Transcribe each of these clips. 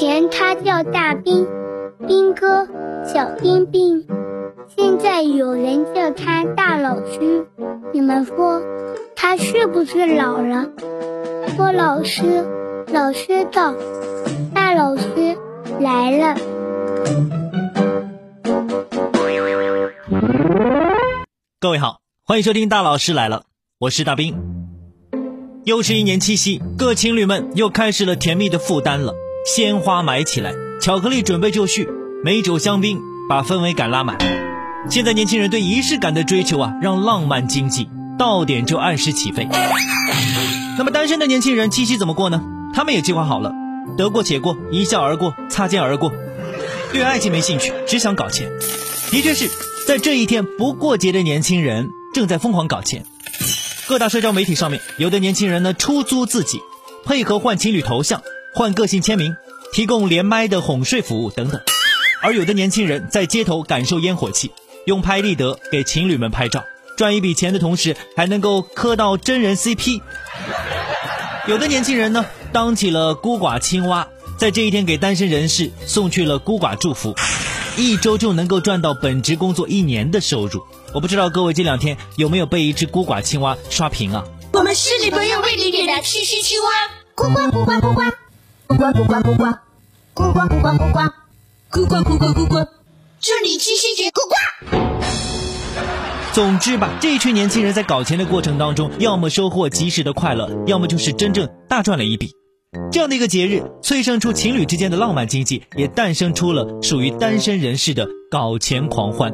前他叫大兵，兵哥，小兵兵。现在有人叫他大老师，你们说他是不是老了？说老师，老师到，大老师来了。各位好，欢迎收听大老师来了，我是大兵。又是一年七夕，各情侣们又开始了甜蜜的负担了。鲜花买起来，巧克力准备就绪，美酒香槟把氛围感拉满。现在年轻人对仪式感的追求啊，让浪漫经济到点就按时起飞。那么单身的年轻人七夕怎么过呢？他们也计划好了，得过且过，一笑而过，擦肩而过。对爱情没兴趣，只想搞钱。的确是在这一天不过节的年轻人正在疯狂搞钱。各大社交媒体上面，有的年轻人呢出租自己，配合换情侣头像、换个性签名、提供连麦的哄睡服务等等。而有的年轻人在街头感受烟火气，用拍立得给情侣们拍照，赚一笔钱的同时还能够磕到真人 CP。有的年轻人呢当起了孤寡青蛙，在这一天给单身人士送去了孤寡祝福，一周就能够赚到本职工作一年的收入。我不知道各位这两天有没有被一只孤寡青蛙刷屏啊？我们是女朋友为你点的七夕青蛙，咕呱咕呱咕呱，咕呱咕呱咕呱，咕呱咕呱咕呱，咕呱咕呱咕呱，祝你七夕节咕呱！总之吧，这一群年轻人在搞钱的过程当中，要么收获及时的快乐，要么就是真正大赚了一笔。这样的一个节日，催生出情侣之间的浪漫经济，也诞生出了属于单身人士的搞钱狂欢。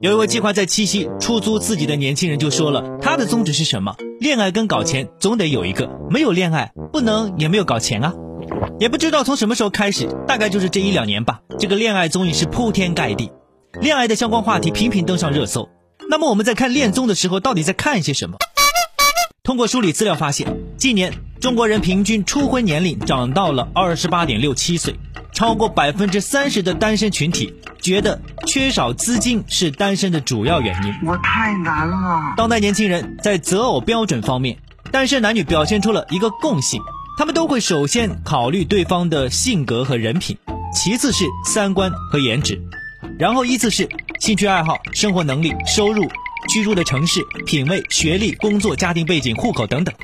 有一位计划在七夕出租自己的年轻人就说了，他的宗旨是什么？恋爱跟搞钱总得有一个，没有恋爱不能也没有搞钱啊。也不知道从什么时候开始，大概就是这一两年吧，这个恋爱综艺是铺天盖地，恋爱的相关话题频频登上热搜。那么我们在看恋综的时候，到底在看些什么？通过梳理资料发现，近年中国人平均初婚年龄涨到了二十八点六七岁。超过百分之三十的单身群体觉得缺少资金是单身的主要原因。我太难了。当代年轻人在择偶标准方面，单身男女表现出了一个共性，他们都会首先考虑对方的性格和人品，其次是三观和颜值，然后依次是兴趣爱好、生活能力、收入、居住的城市、品味、学历、工作、家庭背景、户口等等。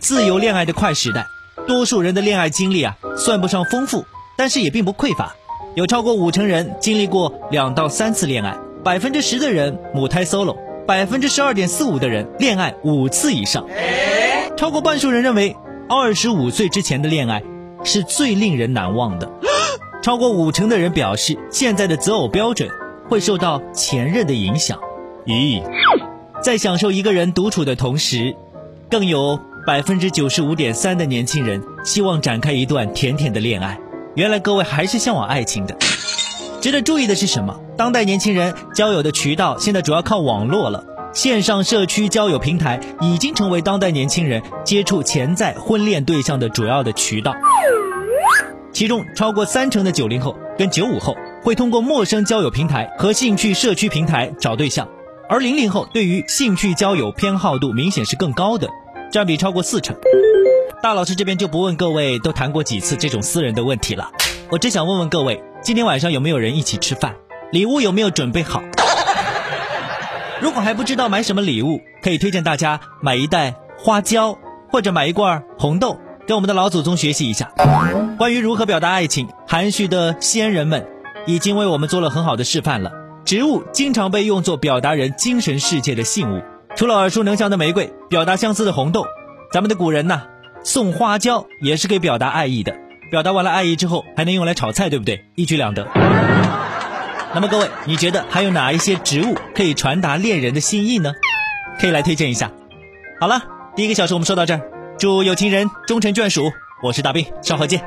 自由恋爱的快时代。多数人的恋爱经历啊，算不上丰富，但是也并不匮乏。有超过五成人经历过两到三次恋爱，百分之十的人母胎 solo，百分之十二点四五的人恋爱五次以上。超过半数人认为，二十五岁之前的恋爱是最令人难忘的。超过五成的人表示，现在的择偶标准会受到前任的影响。咦，在享受一个人独处的同时，更有。百分之九十五点三的年轻人希望展开一段甜甜的恋爱。原来各位还是向往爱情的。值得注意的是什么？当代年轻人交友的渠道现在主要靠网络了，线上社区交友平台已经成为当代年轻人接触潜在婚恋对象的主要的渠道。其中超过三成的九零后跟九五后会通过陌生交友平台和兴趣社区平台找对象，而零零后对于兴趣交友偏好度明显是更高的。占比超过四成，大老师这边就不问各位都谈过几次这种私人的问题了，我只想问问各位，今天晚上有没有人一起吃饭？礼物有没有准备好？如果还不知道买什么礼物，可以推荐大家买一袋花椒，或者买一罐红豆，跟我们的老祖宗学习一下。关于如何表达爱情，含蓄的先人们已经为我们做了很好的示范了。植物经常被用作表达人精神世界的信物。除了耳熟能详的玫瑰，表达相思的红豆，咱们的古人呐，送花椒也是可以表达爱意的。表达完了爱意之后，还能用来炒菜，对不对？一举两得。那么各位，你觉得还有哪一些植物可以传达恋人的心意呢？可以来推荐一下。好了，第一个小时我们说到这儿，祝有情人终成眷属。我是大兵，稍后见。